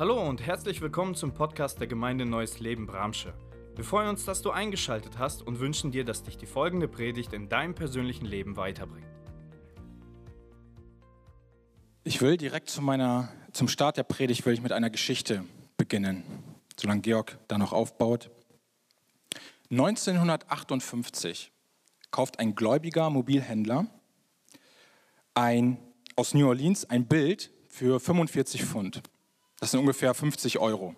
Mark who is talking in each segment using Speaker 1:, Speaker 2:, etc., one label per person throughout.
Speaker 1: Hallo und herzlich willkommen zum Podcast der Gemeinde Neues Leben Bramsche. Wir freuen uns, dass du eingeschaltet hast und wünschen dir, dass dich die folgende Predigt in deinem persönlichen Leben weiterbringt.
Speaker 2: Ich will direkt zu meiner, zum Start der Predigt will ich mit einer Geschichte beginnen, solange Georg da noch aufbaut. 1958 kauft ein gläubiger Mobilhändler ein, aus New Orleans ein Bild für 45 Pfund. Das sind ungefähr 50 Euro.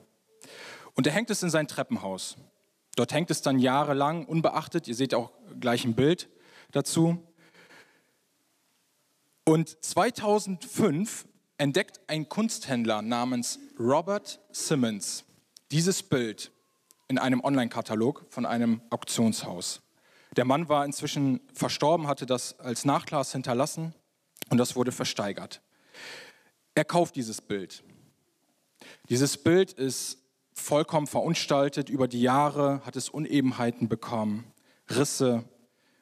Speaker 2: Und er hängt es in sein Treppenhaus. Dort hängt es dann jahrelang unbeachtet. Ihr seht auch gleich ein Bild dazu. Und 2005 entdeckt ein Kunsthändler namens Robert Simmons dieses Bild in einem Online-Katalog von einem Auktionshaus. Der Mann war inzwischen verstorben, hatte das als Nachklass hinterlassen und das wurde versteigert. Er kauft dieses Bild. Dieses Bild ist vollkommen verunstaltet. Über die Jahre hat es Unebenheiten bekommen, Risse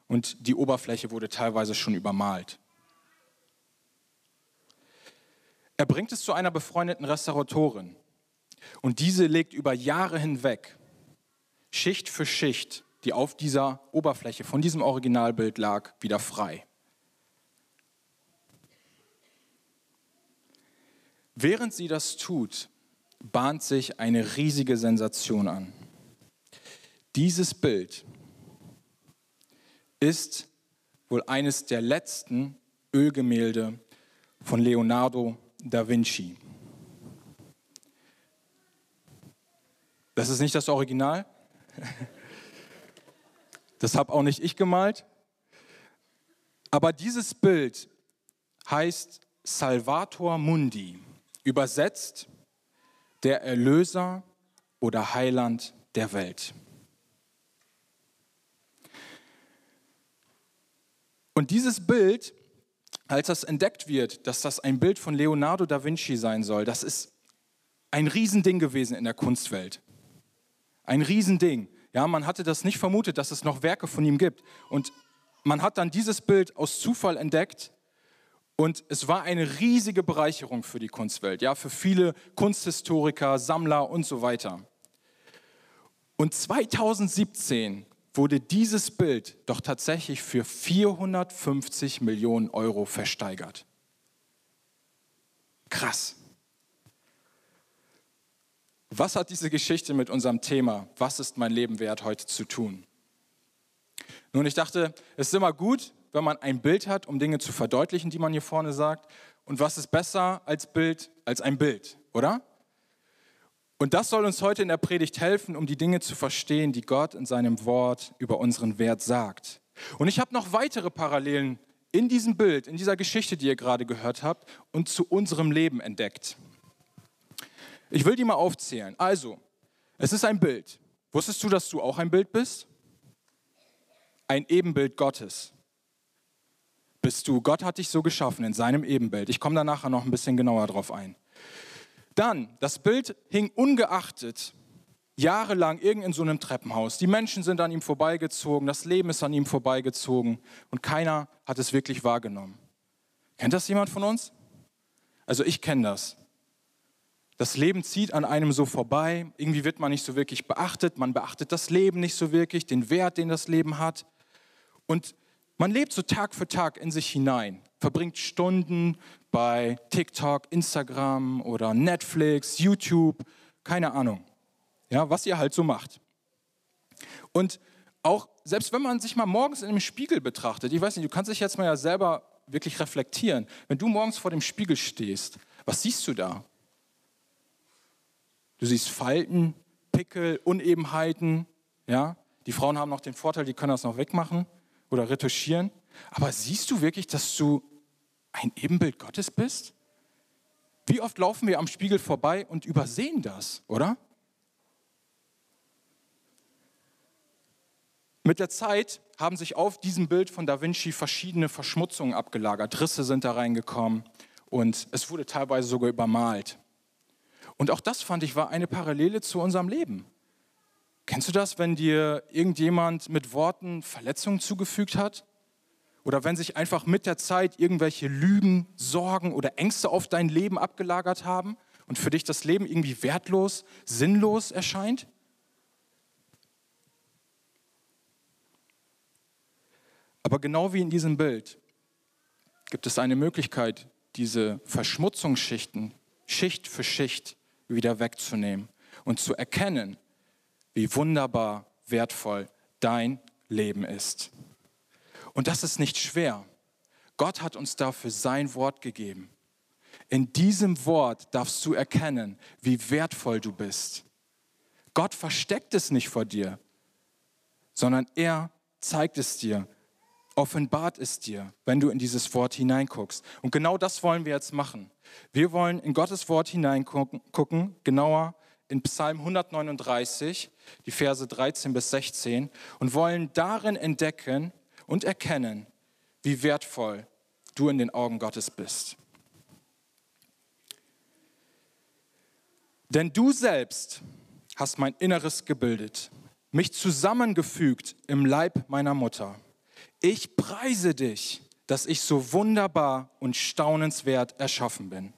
Speaker 2: und die Oberfläche wurde teilweise schon übermalt. Er bringt es zu einer befreundeten Restauratorin und diese legt über Jahre hinweg Schicht für Schicht, die auf dieser Oberfläche von diesem Originalbild lag, wieder frei. Während sie das tut, bahnt sich eine riesige Sensation an. Dieses Bild ist wohl eines der letzten Ölgemälde von Leonardo da Vinci. Das ist nicht das Original. Das habe auch nicht ich gemalt. Aber dieses Bild heißt Salvator Mundi, übersetzt der Erlöser oder Heiland der Welt. Und dieses Bild, als das entdeckt wird, dass das ein Bild von Leonardo da Vinci sein soll, das ist ein Riesending gewesen in der Kunstwelt. Ein Riesending. Ja, man hatte das nicht vermutet, dass es noch Werke von ihm gibt. Und man hat dann dieses Bild aus Zufall entdeckt und es war eine riesige Bereicherung für die Kunstwelt, ja, für viele Kunsthistoriker, Sammler und so weiter. Und 2017 wurde dieses Bild doch tatsächlich für 450 Millionen Euro versteigert. Krass. Was hat diese Geschichte mit unserem Thema, was ist mein Leben wert, heute zu tun? Nun, ich dachte, es ist immer gut, wenn man ein Bild hat, um Dinge zu verdeutlichen, die man hier vorne sagt. Und was ist besser als Bild, als ein Bild, oder? Und das soll uns heute in der Predigt helfen, um die Dinge zu verstehen, die Gott in seinem Wort über unseren Wert sagt. Und ich habe noch weitere Parallelen in diesem Bild, in dieser Geschichte, die ihr gerade gehört habt, und zu unserem Leben entdeckt. Ich will die mal aufzählen. Also, es ist ein Bild. Wusstest du, dass du auch ein Bild bist? Ein Ebenbild Gottes bist du. Gott hat dich so geschaffen in seinem Ebenbild. Ich komme da nachher noch ein bisschen genauer drauf ein. Dann, das Bild hing ungeachtet jahrelang irgend in so einem Treppenhaus. Die Menschen sind an ihm vorbeigezogen, das Leben ist an ihm vorbeigezogen und keiner hat es wirklich wahrgenommen. Kennt das jemand von uns? Also ich kenne das. Das Leben zieht an einem so vorbei, irgendwie wird man nicht so wirklich beachtet, man beachtet das Leben nicht so wirklich, den Wert, den das Leben hat. Und man lebt so Tag für Tag in sich hinein, verbringt Stunden bei TikTok, Instagram oder Netflix, YouTube, keine Ahnung. Ja, was ihr halt so macht. Und auch selbst wenn man sich mal morgens in einem Spiegel betrachtet, ich weiß nicht, du kannst dich jetzt mal ja selber wirklich reflektieren. Wenn du morgens vor dem Spiegel stehst, was siehst du da? Du siehst Falten, Pickel, Unebenheiten, ja? Die Frauen haben noch den Vorteil, die können das noch wegmachen oder retuschieren. Aber siehst du wirklich, dass du ein Ebenbild Gottes bist? Wie oft laufen wir am Spiegel vorbei und übersehen das, oder? Mit der Zeit haben sich auf diesem Bild von Da Vinci verschiedene Verschmutzungen abgelagert. Risse sind da reingekommen und es wurde teilweise sogar übermalt. Und auch das fand ich war eine Parallele zu unserem Leben. Kennst du das, wenn dir irgendjemand mit Worten Verletzungen zugefügt hat? Oder wenn sich einfach mit der Zeit irgendwelche Lügen, Sorgen oder Ängste auf dein Leben abgelagert haben und für dich das Leben irgendwie wertlos, sinnlos erscheint? Aber genau wie in diesem Bild gibt es eine Möglichkeit, diese Verschmutzungsschichten Schicht für Schicht wieder wegzunehmen und zu erkennen, wie wunderbar wertvoll dein Leben ist. Und das ist nicht schwer. Gott hat uns dafür sein Wort gegeben. In diesem Wort darfst du erkennen, wie wertvoll du bist. Gott versteckt es nicht vor dir, sondern er zeigt es dir, offenbart es dir, wenn du in dieses Wort hineinguckst. Und genau das wollen wir jetzt machen. Wir wollen in Gottes Wort hineingucken, genauer in Psalm 139, die Verse 13 bis 16, und wollen darin entdecken und erkennen, wie wertvoll du in den Augen Gottes bist. Denn du selbst hast mein Inneres gebildet, mich zusammengefügt im Leib meiner Mutter. Ich preise dich, dass ich so wunderbar und staunenswert erschaffen bin.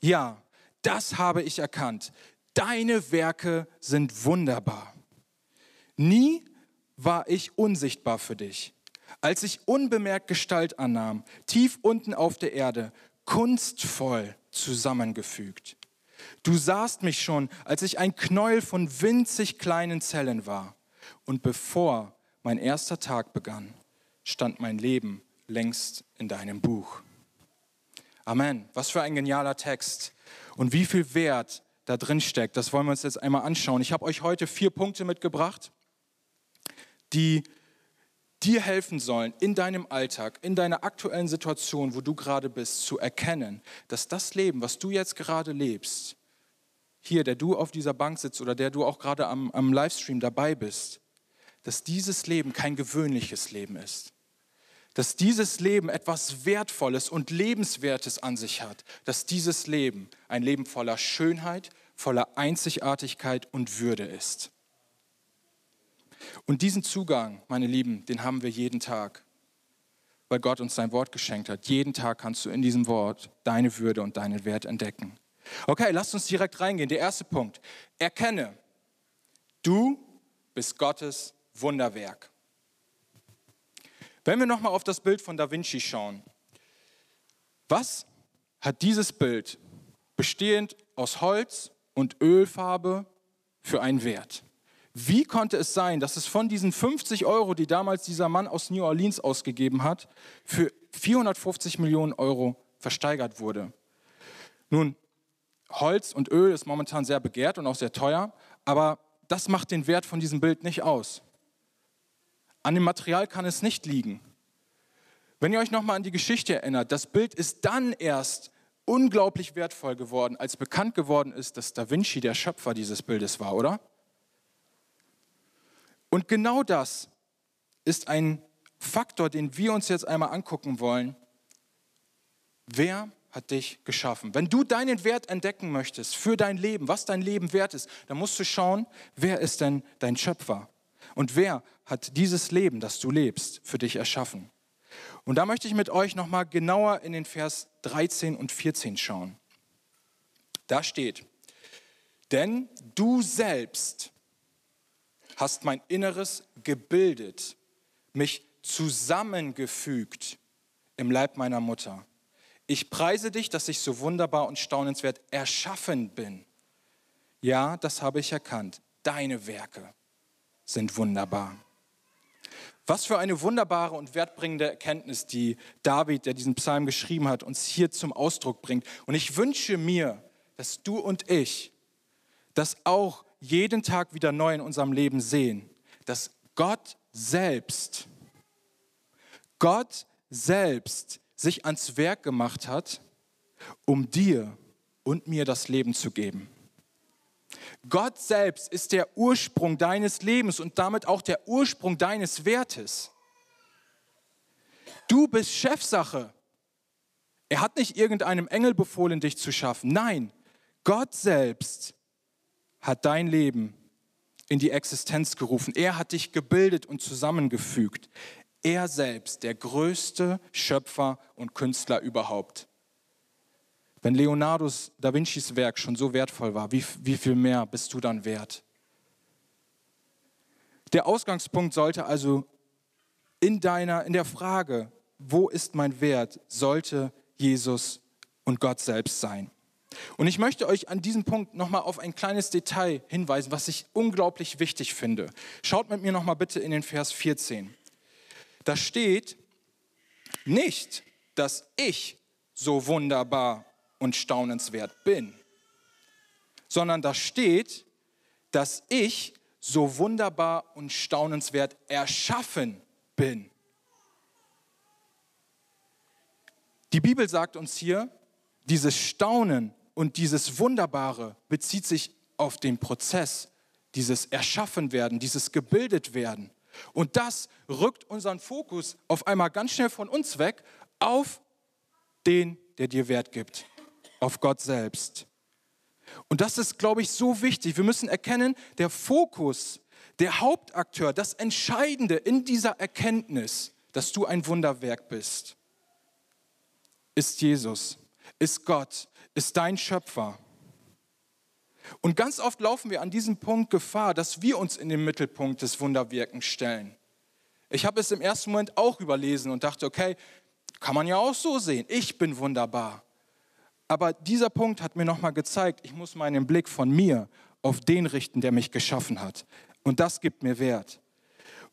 Speaker 2: Ja, das habe ich erkannt. Deine Werke sind wunderbar. Nie war ich unsichtbar für dich. Als ich unbemerkt Gestalt annahm, tief unten auf der Erde, kunstvoll zusammengefügt. Du sahst mich schon, als ich ein Knäuel von winzig kleinen Zellen war. Und bevor mein erster Tag begann, stand mein Leben längst in deinem Buch. Amen. Was für ein genialer Text. Und wie viel Wert da drin steckt, das wollen wir uns jetzt einmal anschauen. Ich habe euch heute vier Punkte mitgebracht, die dir helfen sollen, in deinem Alltag, in deiner aktuellen Situation, wo du gerade bist, zu erkennen, dass das Leben, was du jetzt gerade lebst, hier, der du auf dieser Bank sitzt oder der du auch gerade am, am Livestream dabei bist, dass dieses Leben kein gewöhnliches Leben ist. Dass dieses Leben etwas Wertvolles und Lebenswertes an sich hat. Dass dieses Leben ein Leben voller Schönheit, voller Einzigartigkeit und Würde ist. Und diesen Zugang, meine Lieben, den haben wir jeden Tag, weil Gott uns sein Wort geschenkt hat. Jeden Tag kannst du in diesem Wort deine Würde und deinen Wert entdecken. Okay, lasst uns direkt reingehen. Der erste Punkt. Erkenne, du bist Gottes Wunderwerk. Wenn wir nochmal auf das Bild von Da Vinci schauen, was hat dieses Bild bestehend aus Holz und Ölfarbe für einen Wert? Wie konnte es sein, dass es von diesen 50 Euro, die damals dieser Mann aus New Orleans ausgegeben hat, für 450 Millionen Euro versteigert wurde? Nun, Holz und Öl ist momentan sehr begehrt und auch sehr teuer, aber das macht den Wert von diesem Bild nicht aus. An dem Material kann es nicht liegen. Wenn ihr euch nochmal an die Geschichte erinnert, das Bild ist dann erst unglaublich wertvoll geworden, als bekannt geworden ist, dass Da Vinci der Schöpfer dieses Bildes war, oder? Und genau das ist ein Faktor, den wir uns jetzt einmal angucken wollen. Wer hat dich geschaffen? Wenn du deinen Wert entdecken möchtest für dein Leben, was dein Leben wert ist, dann musst du schauen, wer ist denn dein Schöpfer? Und wer hat dieses Leben, das du lebst, für dich erschaffen? Und da möchte ich mit euch nochmal genauer in den Vers 13 und 14 schauen. Da steht, denn du selbst hast mein Inneres gebildet, mich zusammengefügt im Leib meiner Mutter. Ich preise dich, dass ich so wunderbar und staunenswert erschaffen bin. Ja, das habe ich erkannt. Deine Werke sind wunderbar. Was für eine wunderbare und wertbringende Erkenntnis, die David, der diesen Psalm geschrieben hat, uns hier zum Ausdruck bringt. Und ich wünsche mir, dass du und ich das auch jeden Tag wieder neu in unserem Leben sehen, dass Gott selbst, Gott selbst sich ans Werk gemacht hat, um dir und mir das Leben zu geben. Gott selbst ist der Ursprung deines Lebens und damit auch der Ursprung deines Wertes. Du bist Chefsache. Er hat nicht irgendeinem Engel befohlen, dich zu schaffen. Nein, Gott selbst hat dein Leben in die Existenz gerufen. Er hat dich gebildet und zusammengefügt. Er selbst, der größte Schöpfer und Künstler überhaupt. Wenn Leonardos da Vincis Werk schon so wertvoll war, wie, wie viel mehr bist du dann wert? Der Ausgangspunkt sollte also in deiner, in der Frage, wo ist mein Wert, sollte Jesus und Gott selbst sein. Und ich möchte euch an diesem Punkt nochmal auf ein kleines Detail hinweisen, was ich unglaublich wichtig finde. Schaut mit mir nochmal bitte in den Vers 14. Da steht nicht, dass ich so wunderbar und staunenswert bin, sondern da steht, dass ich so wunderbar und staunenswert erschaffen bin. Die Bibel sagt uns hier, dieses Staunen und dieses Wunderbare bezieht sich auf den Prozess, dieses Erschaffenwerden, dieses Gebildetwerden. Und das rückt unseren Fokus auf einmal ganz schnell von uns weg auf den, der dir Wert gibt, auf Gott selbst. Und das ist, glaube ich, so wichtig. Wir müssen erkennen, der Fokus, der Hauptakteur, das Entscheidende in dieser Erkenntnis, dass du ein Wunderwerk bist, ist Jesus, ist Gott, ist dein Schöpfer. Und ganz oft laufen wir an diesem Punkt Gefahr, dass wir uns in den Mittelpunkt des Wunderwirkens stellen. Ich habe es im ersten Moment auch überlesen und dachte, okay, kann man ja auch so sehen. Ich bin wunderbar. Aber dieser Punkt hat mir nochmal gezeigt, ich muss meinen Blick von mir auf den richten, der mich geschaffen hat. Und das gibt mir Wert.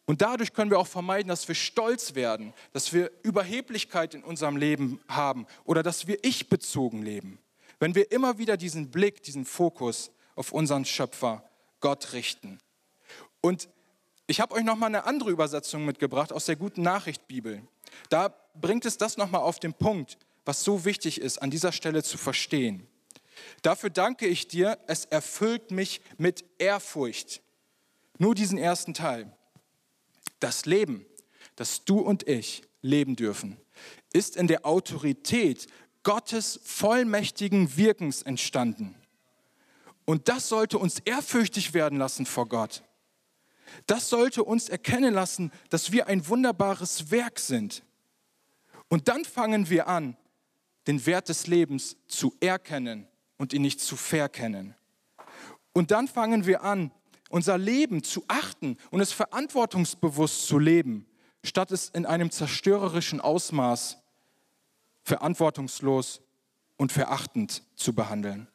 Speaker 2: Und dadurch können wir auch vermeiden, dass wir stolz werden, dass wir Überheblichkeit in unserem Leben haben oder dass wir ich-bezogen leben. Wenn wir immer wieder diesen Blick, diesen Fokus auf unseren Schöpfer, Gott richten. Und ich habe euch nochmal eine andere Übersetzung mitgebracht aus der guten Nachricht Bibel. Da bringt es das nochmal auf den Punkt, was so wichtig ist, an dieser Stelle zu verstehen. Dafür danke ich dir, es erfüllt mich mit Ehrfurcht. Nur diesen ersten Teil. Das Leben, das du und ich leben dürfen, ist in der Autorität Gottes vollmächtigen Wirkens entstanden. Und das sollte uns ehrfürchtig werden lassen vor Gott. Das sollte uns erkennen lassen, dass wir ein wunderbares Werk sind. Und dann fangen wir an, den Wert des Lebens zu erkennen und ihn nicht zu verkennen. Und dann fangen wir an, unser Leben zu achten und es verantwortungsbewusst zu leben, statt es in einem zerstörerischen Ausmaß verantwortungslos und verachtend zu behandeln.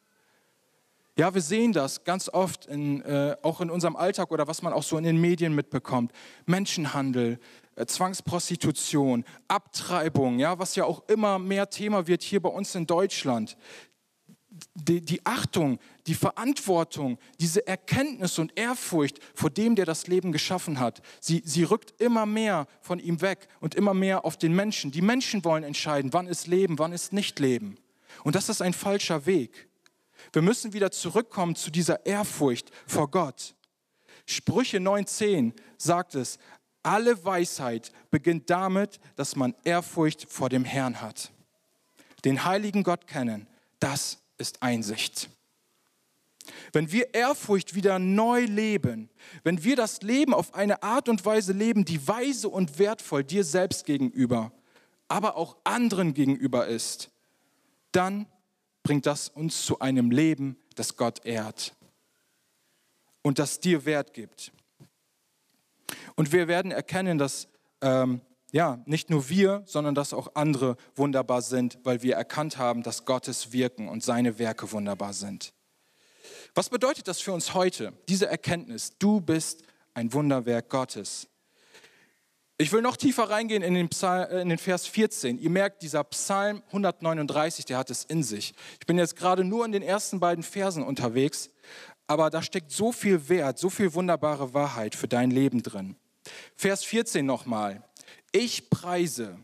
Speaker 2: Ja, wir sehen das ganz oft, in, äh, auch in unserem Alltag oder was man auch so in den Medien mitbekommt. Menschenhandel, Zwangsprostitution, Abtreibung, ja, was ja auch immer mehr Thema wird hier bei uns in Deutschland die, die Achtung, die Verantwortung, diese Erkenntnis und Ehrfurcht vor dem, der das Leben geschaffen hat, sie, sie rückt immer mehr von ihm weg und immer mehr auf den Menschen. Die Menschen wollen entscheiden, wann ist Leben, wann ist nicht Leben. Und das ist ein falscher Weg. Wir müssen wieder zurückkommen zu dieser Ehrfurcht vor Gott. Sprüche 9.10 sagt es, alle Weisheit beginnt damit, dass man Ehrfurcht vor dem Herrn hat. Den heiligen Gott kennen, das ist Einsicht. Wenn wir Ehrfurcht wieder neu leben, wenn wir das Leben auf eine Art und Weise leben, die weise und wertvoll dir selbst gegenüber, aber auch anderen gegenüber ist, dann bringt das uns zu einem Leben, das Gott ehrt und das dir Wert gibt. Und wir werden erkennen, dass ähm, ja, nicht nur wir, sondern dass auch andere wunderbar sind, weil wir erkannt haben, dass Gottes Wirken und seine Werke wunderbar sind. Was bedeutet das für uns heute, diese Erkenntnis? Du bist ein Wunderwerk Gottes. Ich will noch tiefer reingehen in den, Psalm, in den Vers 14. Ihr merkt, dieser Psalm 139, der hat es in sich. Ich bin jetzt gerade nur in den ersten beiden Versen unterwegs, aber da steckt so viel Wert, so viel wunderbare Wahrheit für dein Leben drin. Vers 14 nochmal. Ich preise.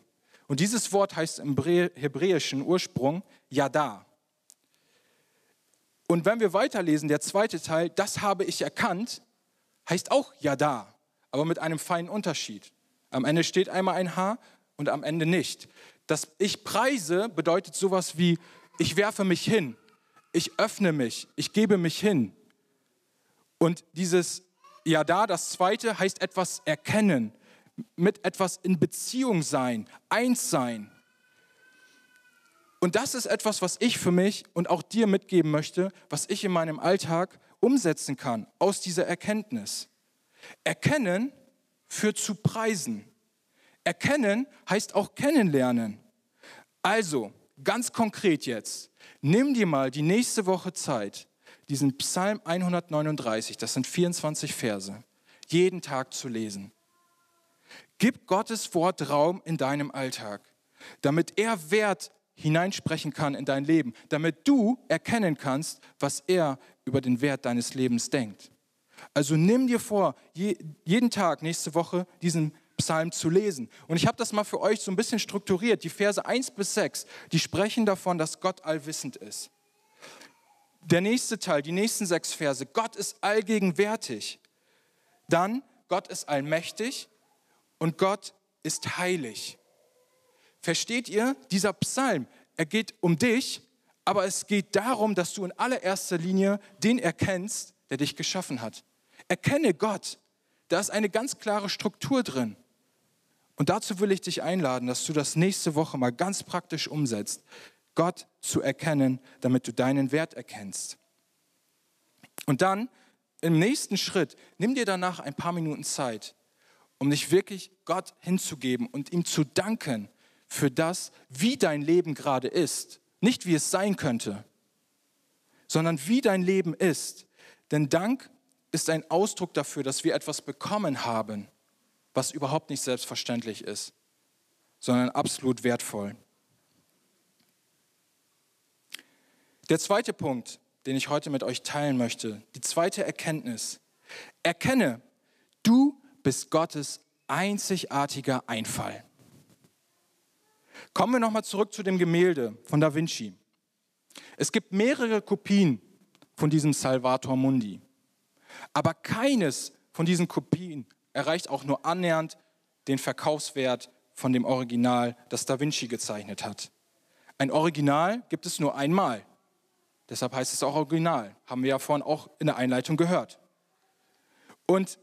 Speaker 2: Und dieses Wort heißt im hebräischen Ursprung Yada. Und wenn wir weiterlesen, der zweite Teil, das habe ich erkannt, heißt auch Yada, aber mit einem feinen Unterschied. Am Ende steht einmal ein H und am Ende nicht. Das Ich preise bedeutet sowas wie, ich werfe mich hin, ich öffne mich, ich gebe mich hin. Und dieses Yada, das zweite, heißt etwas erkennen, mit etwas in Beziehung sein, eins sein. Und das ist etwas, was ich für mich und auch dir mitgeben möchte, was ich in meinem Alltag umsetzen kann aus dieser Erkenntnis. Erkennen führt zu Preisen. Erkennen heißt auch kennenlernen. Also, ganz konkret jetzt, nimm dir mal die nächste Woche Zeit, diesen Psalm 139, das sind 24 Verse, jeden Tag zu lesen. Gib Gottes Wort Raum in deinem Alltag, damit er Wert hineinsprechen kann in dein Leben, damit du erkennen kannst, was er über den Wert deines Lebens denkt. Also nimm dir vor, jeden Tag nächste Woche diesen Psalm zu lesen. Und ich habe das mal für euch so ein bisschen strukturiert. Die Verse 1 bis 6, die sprechen davon, dass Gott allwissend ist. Der nächste Teil, die nächsten sechs Verse, Gott ist allgegenwärtig. Dann, Gott ist allmächtig und Gott ist heilig. Versteht ihr? Dieser Psalm, er geht um dich, aber es geht darum, dass du in allererster Linie den erkennst, der dich geschaffen hat. Erkenne Gott. Da ist eine ganz klare Struktur drin. Und dazu will ich dich einladen, dass du das nächste Woche mal ganz praktisch umsetzt, Gott zu erkennen, damit du deinen Wert erkennst. Und dann im nächsten Schritt, nimm dir danach ein paar Minuten Zeit, um dich wirklich Gott hinzugeben und ihm zu danken für das, wie dein Leben gerade ist. Nicht wie es sein könnte, sondern wie dein Leben ist. Denn Dank ist ein Ausdruck dafür, dass wir etwas bekommen haben, was überhaupt nicht selbstverständlich ist, sondern absolut wertvoll. Der zweite Punkt, den ich heute mit euch teilen möchte, die zweite Erkenntnis. Erkenne, du bist Gottes einzigartiger Einfall. Kommen wir nochmal zurück zu dem Gemälde von Da Vinci. Es gibt mehrere Kopien von diesem Salvator Mundi. Aber keines von diesen Kopien erreicht auch nur annähernd den Verkaufswert von dem Original, das Da Vinci gezeichnet hat. Ein Original gibt es nur einmal. Deshalb heißt es auch Original. Haben wir ja vorhin auch in der Einleitung gehört. Und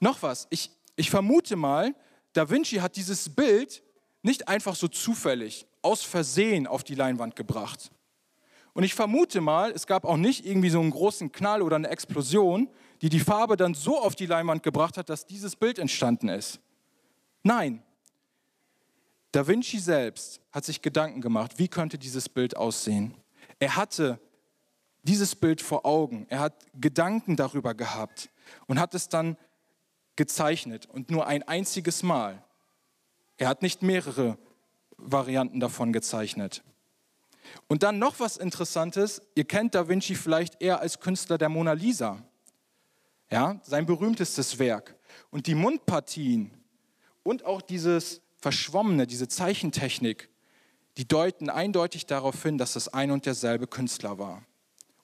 Speaker 2: noch was, ich, ich vermute mal, Da Vinci hat dieses Bild nicht einfach so zufällig, aus Versehen auf die Leinwand gebracht. Und ich vermute mal, es gab auch nicht irgendwie so einen großen Knall oder eine Explosion, die die Farbe dann so auf die Leinwand gebracht hat, dass dieses Bild entstanden ist. Nein, Da Vinci selbst hat sich Gedanken gemacht, wie könnte dieses Bild aussehen. Er hatte dieses Bild vor Augen, er hat Gedanken darüber gehabt und hat es dann gezeichnet und nur ein einziges Mal. Er hat nicht mehrere Varianten davon gezeichnet. Und dann noch was Interessantes, ihr kennt Da Vinci vielleicht eher als Künstler der Mona Lisa. Ja, sein berühmtestes Werk. Und die Mundpartien und auch dieses Verschwommene, diese Zeichentechnik, die deuten eindeutig darauf hin, dass es ein und derselbe Künstler war.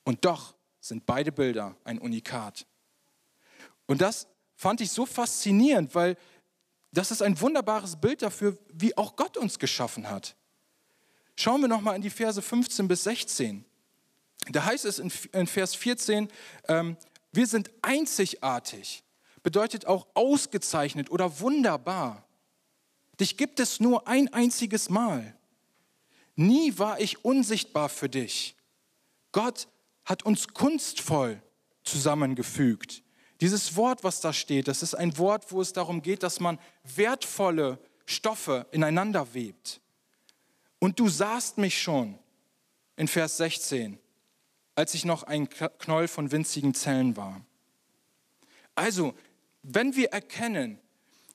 Speaker 2: Und doch sind beide Bilder ein Unikat. Und das fand ich so faszinierend, weil das ist ein wunderbares Bild dafür, wie auch Gott uns geschaffen hat. Schauen wir nochmal in die Verse 15 bis 16. Da heißt es in, Vers 14, ähm, wir sind einzigartig, bedeutet auch ausgezeichnet oder wunderbar. Dich gibt es nur ein einziges Mal. Nie war ich unsichtbar für dich. Gott hat uns kunstvoll zusammengefügt. Dieses Wort, was da steht, das ist ein Wort, wo es darum geht, dass man wertvolle Stoffe ineinander webt. Und du sahst mich schon in Vers 16, als ich noch ein Knoll von winzigen Zellen war. Also, wenn wir erkennen,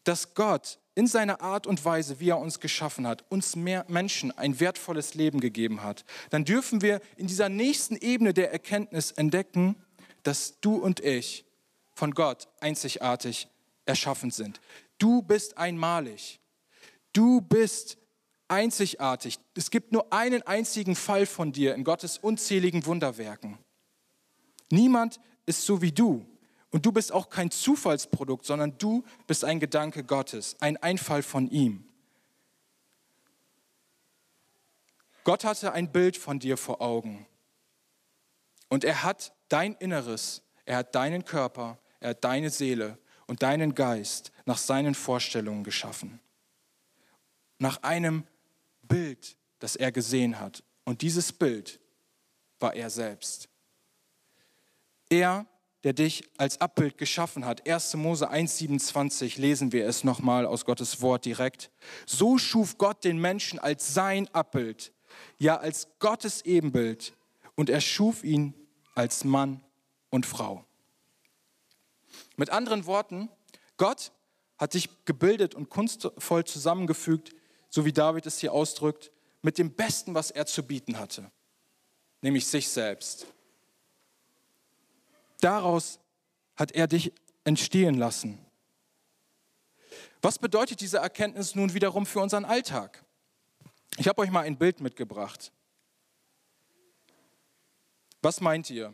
Speaker 2: dass Gott in seiner Art und Weise, wie er uns geschaffen hat, uns mehr Menschen ein wertvolles Leben gegeben hat, dann dürfen wir in dieser nächsten Ebene der Erkenntnis entdecken, dass du und ich von Gott einzigartig erschaffen sind. Du bist einmalig. Du bist einzigartig. Es gibt nur einen einzigen Fall von dir in Gottes unzähligen Wunderwerken. Niemand ist so wie du. Und du bist auch kein Zufallsprodukt, sondern du bist ein Gedanke Gottes, ein Einfall von ihm. Gott hatte ein Bild von dir vor Augen. Und er hat dein Inneres, er hat deinen Körper, er hat deine Seele und deinen Geist nach seinen Vorstellungen geschaffen. Nach einem Bild das er gesehen hat. Und dieses Bild war er selbst. Er, der dich als Abbild geschaffen hat. 1. Mose 1,27 lesen wir es nochmal aus Gottes Wort direkt. So schuf Gott den Menschen als sein Abbild, ja als Gottes Ebenbild. Und er schuf ihn als Mann und Frau. Mit anderen Worten, Gott hat dich gebildet und kunstvoll zusammengefügt, so wie David es hier ausdrückt, mit dem Besten, was er zu bieten hatte, nämlich sich selbst. Daraus hat er dich entstehen lassen. Was bedeutet diese Erkenntnis nun wiederum für unseren Alltag? Ich habe euch mal ein Bild mitgebracht. Was meint ihr?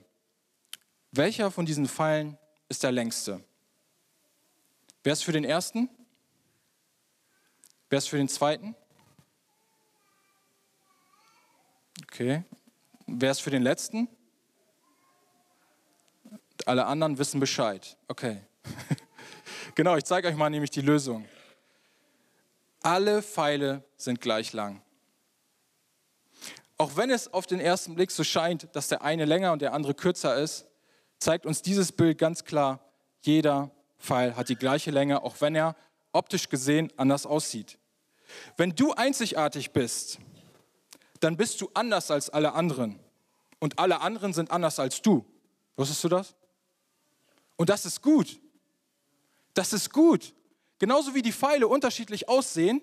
Speaker 2: Welcher von diesen Pfeilen ist der längste? Wer ist für den ersten? Wer ist für den zweiten? Okay. Wer ist für den letzten? Alle anderen wissen Bescheid. Okay. genau, ich zeige euch mal nämlich die Lösung. Alle Pfeile sind gleich lang. Auch wenn es auf den ersten Blick so scheint, dass der eine länger und der andere kürzer ist, zeigt uns dieses Bild ganz klar, jeder Pfeil hat die gleiche Länge, auch wenn er optisch gesehen anders aussieht. Wenn du einzigartig bist, dann bist du anders als alle anderen. Und alle anderen sind anders als du. Wusstest du das? Und das ist gut. Das ist gut. Genauso wie die Pfeile unterschiedlich aussehen,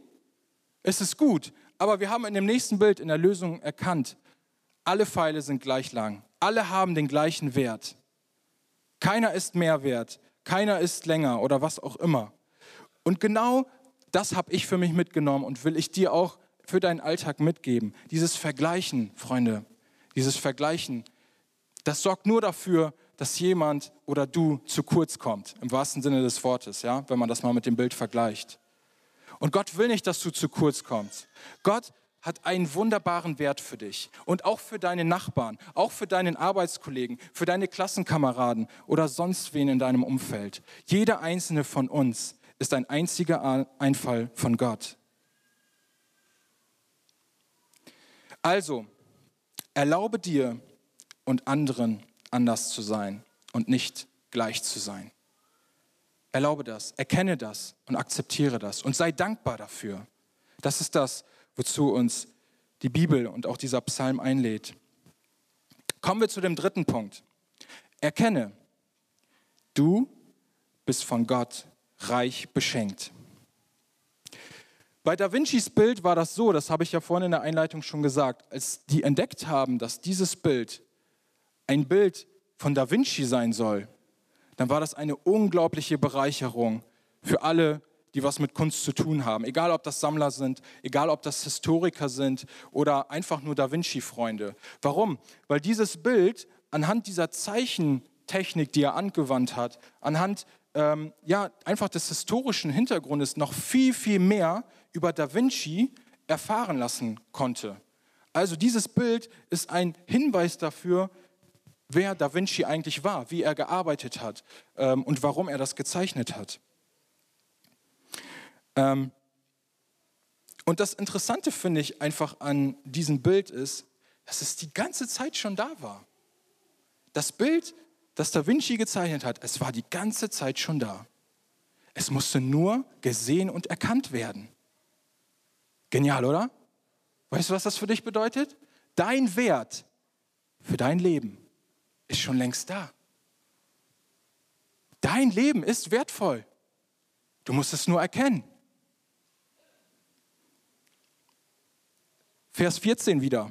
Speaker 2: ist es gut. Aber wir haben in dem nächsten Bild in der Lösung erkannt, alle Pfeile sind gleich lang. Alle haben den gleichen Wert. Keiner ist mehr wert. Keiner ist länger oder was auch immer. Und genau das habe ich für mich mitgenommen und will ich dir auch für deinen Alltag mitgeben. Dieses Vergleichen, Freunde, dieses Vergleichen, das sorgt nur dafür, dass jemand oder du zu kurz kommt, im wahrsten Sinne des Wortes, ja, wenn man das mal mit dem Bild vergleicht. Und Gott will nicht, dass du zu kurz kommst. Gott hat einen wunderbaren Wert für dich und auch für deine Nachbarn, auch für deinen Arbeitskollegen, für deine Klassenkameraden oder sonst wen in deinem Umfeld. Jeder einzelne von uns ist ein einziger Einfall von Gott. Also, erlaube dir und anderen anders zu sein und nicht gleich zu sein. Erlaube das, erkenne das und akzeptiere das und sei dankbar dafür. Das ist das, wozu uns die Bibel und auch dieser Psalm einlädt. Kommen wir zu dem dritten Punkt. Erkenne, du bist von Gott reich beschenkt. Bei Da Vincis Bild war das so, das habe ich ja vorhin in der Einleitung schon gesagt, als die entdeckt haben, dass dieses Bild ein Bild von Da Vinci sein soll, dann war das eine unglaubliche Bereicherung für alle, die was mit Kunst zu tun haben. Egal, ob das Sammler sind, egal, ob das Historiker sind oder einfach nur Da Vinci-Freunde. Warum? Weil dieses Bild anhand dieser Zeichentechnik, die er angewandt hat, anhand ähm, ja, einfach des historischen Hintergrundes noch viel, viel mehr über Da Vinci erfahren lassen konnte. Also dieses Bild ist ein Hinweis dafür, wer Da Vinci eigentlich war, wie er gearbeitet hat ähm, und warum er das gezeichnet hat. Ähm, und das Interessante finde ich einfach an diesem Bild ist, dass es die ganze Zeit schon da war. Das Bild, das Da Vinci gezeichnet hat, es war die ganze Zeit schon da. Es musste nur gesehen und erkannt werden. Genial, oder? Weißt du, was das für dich bedeutet? Dein Wert für dein Leben ist schon längst da. Dein Leben ist wertvoll. Du musst es nur erkennen. Vers 14 wieder.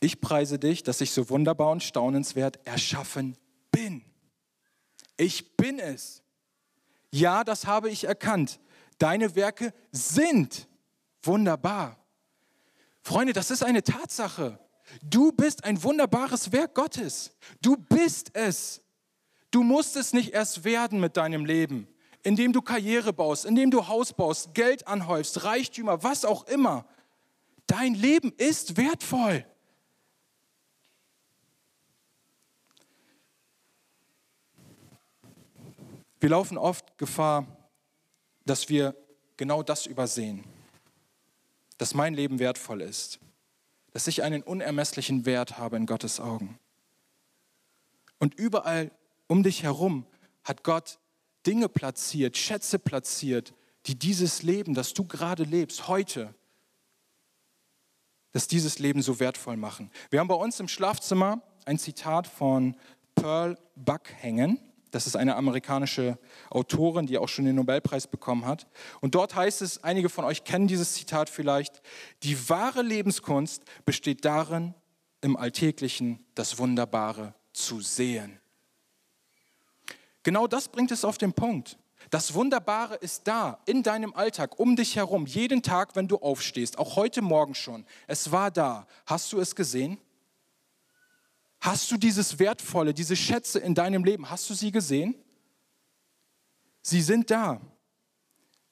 Speaker 2: Ich preise dich, dass ich so wunderbar und staunenswert erschaffen bin. Ich bin es. Ja, das habe ich erkannt. Deine Werke sind wunderbar. Freunde, das ist eine Tatsache. Du bist ein wunderbares Werk Gottes. Du bist es. Du musst es nicht erst werden mit deinem Leben, indem du Karriere baust, indem du Haus baust, Geld anhäufst, Reichtümer, was auch immer. Dein Leben ist wertvoll. Wir laufen oft Gefahr, dass wir genau das übersehen. dass mein Leben wertvoll ist, dass ich einen unermesslichen Wert habe in Gottes Augen. Und überall um dich herum hat Gott Dinge platziert, Schätze platziert, die dieses Leben, das du gerade lebst, heute, dass dieses Leben so wertvoll machen. Wir haben bei uns im Schlafzimmer ein Zitat von Pearl Buck hängen. Das ist eine amerikanische Autorin, die auch schon den Nobelpreis bekommen hat. Und dort heißt es, einige von euch kennen dieses Zitat vielleicht, die wahre Lebenskunst besteht darin, im Alltäglichen das Wunderbare zu sehen. Genau das bringt es auf den Punkt. Das Wunderbare ist da, in deinem Alltag, um dich herum, jeden Tag, wenn du aufstehst, auch heute Morgen schon. Es war da. Hast du es gesehen? Hast du dieses Wertvolle, diese Schätze in deinem Leben, hast du sie gesehen? Sie sind da.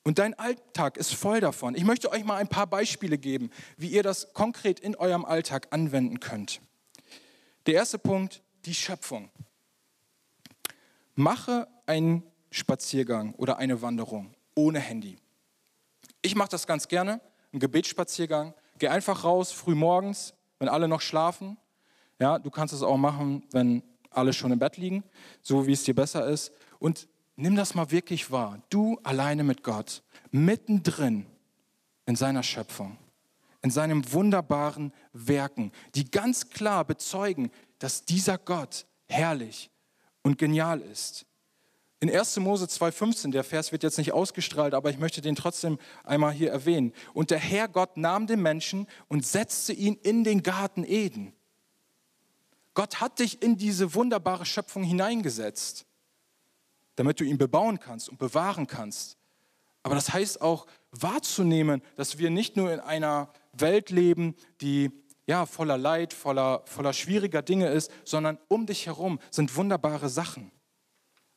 Speaker 2: Und dein Alltag ist voll davon. Ich möchte euch mal ein paar Beispiele geben, wie ihr das konkret in eurem Alltag anwenden könnt. Der erste Punkt, die Schöpfung. Mache einen Spaziergang oder eine Wanderung ohne Handy. Ich mache das ganz gerne, einen Gebetsspaziergang. Geh einfach raus, früh morgens, wenn alle noch schlafen, ja, du kannst es auch machen, wenn alle schon im Bett liegen, so wie es dir besser ist. Und nimm das mal wirklich wahr. Du alleine mit Gott, mittendrin in seiner Schöpfung, in seinem wunderbaren Werken, die ganz klar bezeugen, dass dieser Gott herrlich und genial ist. In 1. Mose 2,15, der Vers wird jetzt nicht ausgestrahlt, aber ich möchte den trotzdem einmal hier erwähnen. Und der Herr Gott nahm den Menschen und setzte ihn in den Garten Eden. Gott hat dich in diese wunderbare Schöpfung hineingesetzt, damit du ihn bebauen kannst und bewahren kannst. Aber das heißt auch wahrzunehmen, dass wir nicht nur in einer Welt leben, die ja voller Leid, voller, voller schwieriger Dinge ist, sondern um dich herum sind wunderbare Sachen.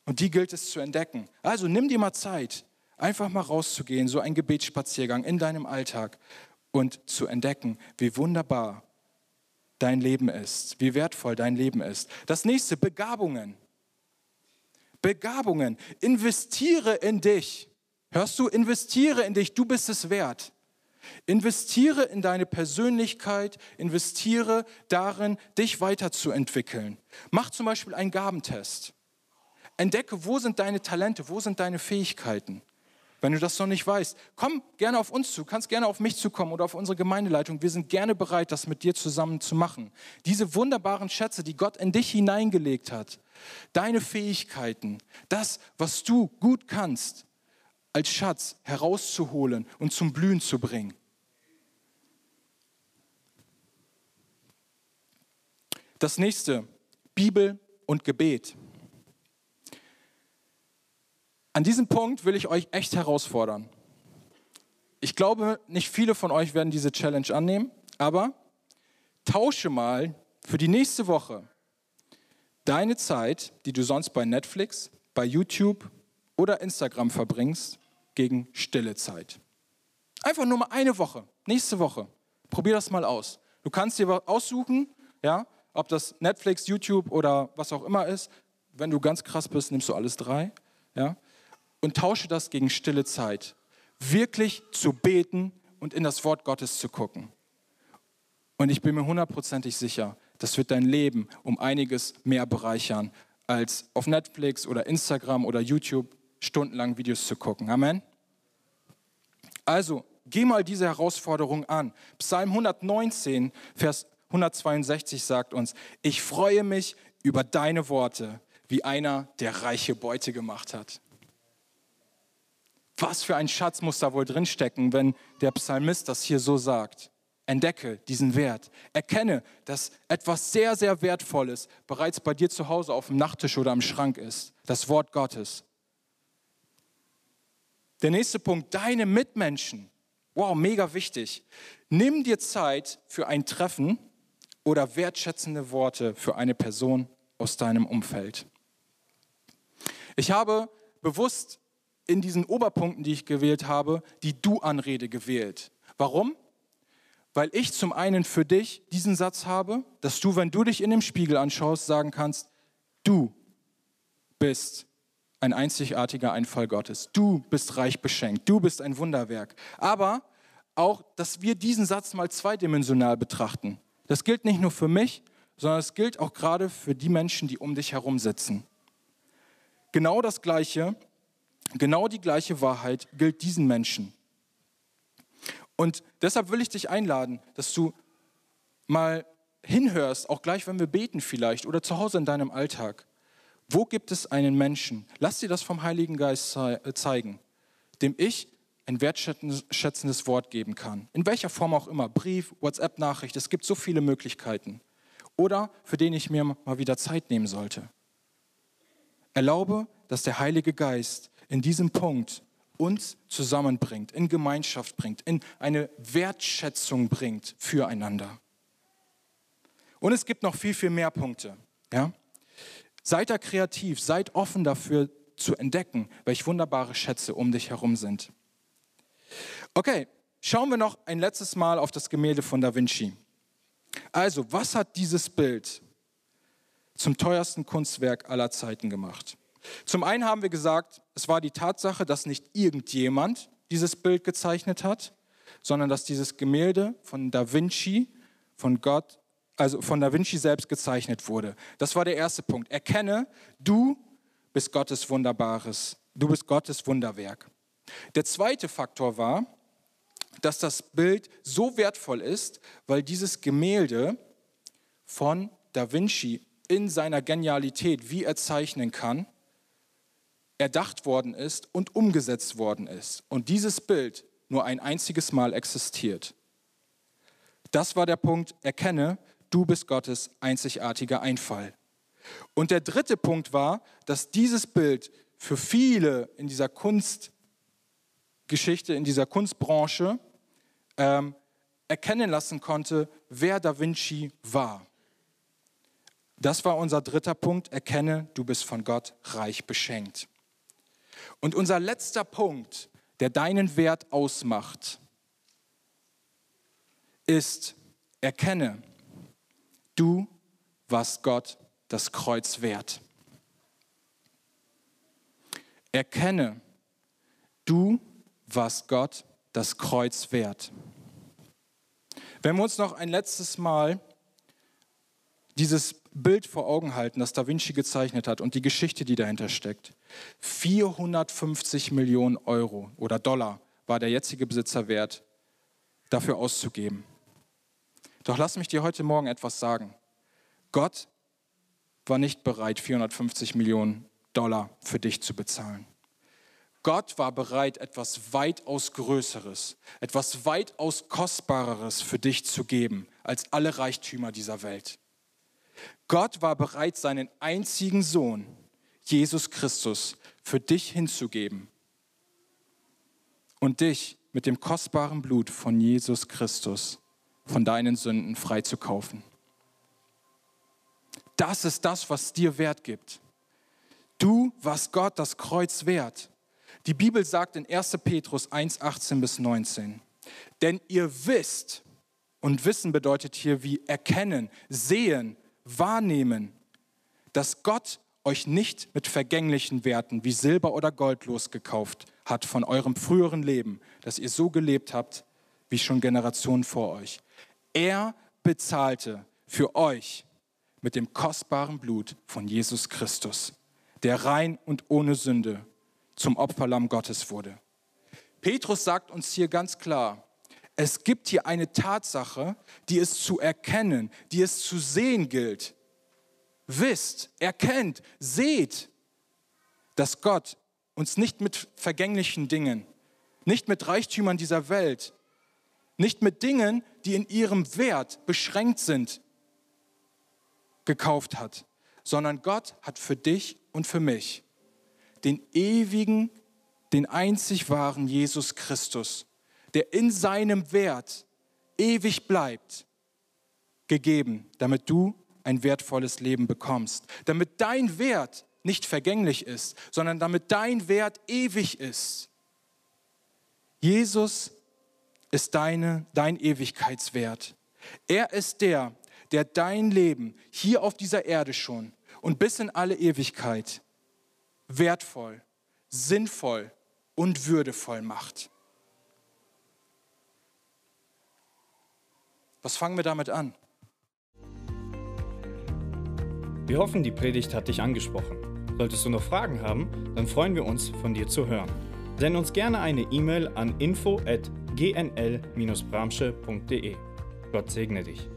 Speaker 2: Und die gilt es zu entdecken. Also nimm dir mal Zeit, einfach mal rauszugehen, so ein Gebetsspaziergang in deinem Alltag und zu entdecken, wie wunderbar dein Leben ist, wie wertvoll dein Leben ist. Das nächste, Begabungen. Begabungen. Investiere in dich. Hörst du, investiere in dich, du bist es wert. Investiere in deine Persönlichkeit, investiere darin, dich weiterzuentwickeln. Mach zum Beispiel einen Gabentest. Entdecke, wo sind deine Talente, wo sind deine Fähigkeiten. Wenn du das noch nicht weißt, komm gerne auf uns zu, kannst gerne auf mich zukommen oder auf unsere Gemeindeleitung. Wir sind gerne bereit, das mit dir zusammen zu machen. Diese wunderbaren Schätze, die Gott in dich hineingelegt hat, deine Fähigkeiten, das, was du gut kannst, als Schatz herauszuholen und zum Blühen zu bringen. Das nächste, Bibel und Gebet. An diesem Punkt will ich euch echt herausfordern. Ich glaube, nicht viele von euch werden diese Challenge annehmen, aber tausche mal für die nächste Woche deine Zeit, die du sonst bei Netflix, bei YouTube oder Instagram verbringst, gegen stille Zeit. Einfach nur mal eine Woche, nächste Woche. Probier das mal aus. Du kannst dir was aussuchen, ja, ob das Netflix, YouTube oder was auch immer ist. Wenn du ganz krass bist, nimmst du alles drei. Ja und tausche das gegen stille Zeit. Wirklich zu beten und in das Wort Gottes zu gucken. Und ich bin mir hundertprozentig sicher, das wird dein Leben um einiges mehr bereichern, als auf Netflix oder Instagram oder YouTube stundenlang Videos zu gucken. Amen. Also, geh mal diese Herausforderung an. Psalm 119, Vers 162 sagt uns, ich freue mich über deine Worte, wie einer, der reiche Beute gemacht hat. Was für ein Schatz muss da wohl drinstecken, wenn der Psalmist das hier so sagt? Entdecke diesen Wert. Erkenne, dass etwas sehr, sehr Wertvolles bereits bei dir zu Hause auf dem Nachttisch oder im Schrank ist. Das Wort Gottes. Der nächste Punkt, deine Mitmenschen. Wow, mega wichtig. Nimm dir Zeit für ein Treffen oder wertschätzende Worte für eine Person aus deinem Umfeld. Ich habe bewusst in diesen Oberpunkten, die ich gewählt habe, die Du-Anrede gewählt. Warum? Weil ich zum einen für dich diesen Satz habe, dass du, wenn du dich in dem Spiegel anschaust, sagen kannst, du bist ein einzigartiger Einfall Gottes. Du bist reich beschenkt. Du bist ein Wunderwerk. Aber auch, dass wir diesen Satz mal zweidimensional betrachten. Das gilt nicht nur für mich, sondern es gilt auch gerade für die Menschen, die um dich herum sitzen. Genau das Gleiche, genau die gleiche Wahrheit gilt diesen Menschen. Und deshalb will ich dich einladen, dass du mal hinhörst, auch gleich, wenn wir beten vielleicht oder zu Hause in deinem Alltag. Wo gibt es einen Menschen? Lass dir das vom Heiligen Geist äh, zeigen, dem ich ein wertschätzendes Wort geben kann. In welcher Form auch immer. Brief, WhatsApp-Nachricht, es gibt so viele Möglichkeiten. Oder für den ich mir mal wieder Zeit nehmen sollte. Erlaube, dass der Heilige Geist in diesem Punkt uns zusammenbringt, in Gemeinschaft bringt, in eine Wertschätzung bringt füreinander. Und es gibt noch viel, viel mehr Punkte. Ja? Seid da kreativ, seid offen dafür zu entdecken, welche wunderbare Schätze um dich herum sind. Okay, schauen wir noch ein letztes Mal auf das Gemälde von Da Vinci. Also, was hat dieses Bild zum teuersten Kunstwerk aller Zeiten gemacht? Zum einen haben wir gesagt, es war die Tatsache, dass nicht irgendjemand dieses Bild gezeichnet hat, sondern dass dieses Gemälde von Da Vinci, von Gott, also von Da Vinci selbst gezeichnet wurde. Das war der erste Punkt. Erkenne, du bist Gottes wunderbares, du bist Gottes Wunderwerk. Der zweite Faktor war, dass das Bild so wertvoll ist, weil dieses Gemälde von Da Vinci in seiner Genialität, wie er zeichnen kann, erdacht worden ist und umgesetzt worden ist. Und dieses Bild nur ein einziges Mal existiert. Das war der Punkt, erkenne, du bist Gottes einzigartiger Einfall. Und der dritte Punkt war, dass dieses Bild für viele in dieser Kunstgeschichte, in dieser Kunstbranche ähm, erkennen lassen konnte, wer Da Vinci war. Das war unser dritter Punkt, erkenne, du bist von Gott reich beschenkt. Und unser letzter Punkt, der deinen Wert ausmacht, ist, erkenne, du warst Gott das Kreuz wert. Erkenne, du warst Gott das Kreuz wert. Wenn wir uns noch ein letztes Mal dieses Bild vor Augen halten, das Da Vinci gezeichnet hat und die Geschichte, die dahinter steckt. 450 Millionen Euro oder Dollar war der jetzige Besitzer wert, dafür auszugeben. Doch lass mich dir heute Morgen etwas sagen. Gott war nicht bereit, 450 Millionen Dollar für dich zu bezahlen. Gott war bereit, etwas weitaus Größeres, etwas weitaus Kostbareres für dich zu geben als alle Reichtümer dieser Welt. Gott war bereit, seinen einzigen Sohn, Jesus Christus, für dich hinzugeben und dich mit dem kostbaren Blut von Jesus Christus von deinen Sünden freizukaufen. Das ist das, was dir Wert gibt. Du warst Gott das Kreuz wert. Die Bibel sagt in 1. Petrus 1, 18 bis 19, denn ihr wisst, und Wissen bedeutet hier wie erkennen, sehen, wahrnehmen, dass Gott euch nicht mit vergänglichen Werten wie Silber oder Gold losgekauft hat von eurem früheren Leben, dass ihr so gelebt habt wie schon Generationen vor euch. Er bezahlte für euch mit dem kostbaren Blut von Jesus Christus, der rein und ohne Sünde zum Opferlamm Gottes wurde. Petrus sagt uns hier ganz klar, es gibt hier eine Tatsache, die es zu erkennen, die es zu sehen gilt. Wisst, erkennt, seht, dass Gott uns nicht mit vergänglichen Dingen, nicht mit Reichtümern dieser Welt, nicht mit Dingen, die in ihrem Wert beschränkt sind, gekauft hat, sondern Gott hat für dich und für mich den ewigen, den einzig wahren Jesus Christus der in seinem Wert ewig bleibt, gegeben, damit du ein wertvolles Leben bekommst, damit dein Wert nicht vergänglich ist, sondern damit dein Wert ewig ist. Jesus ist deine, dein Ewigkeitswert. Er ist der, der dein Leben hier auf dieser Erde schon und bis in alle Ewigkeit wertvoll, sinnvoll und würdevoll macht. Was fangen wir damit an?
Speaker 1: Wir hoffen, die Predigt hat dich angesprochen. Solltest du noch Fragen haben, dann freuen wir uns, von dir zu hören. Send uns gerne eine E-Mail an info@gnl-bramsche.de. Gott segne dich.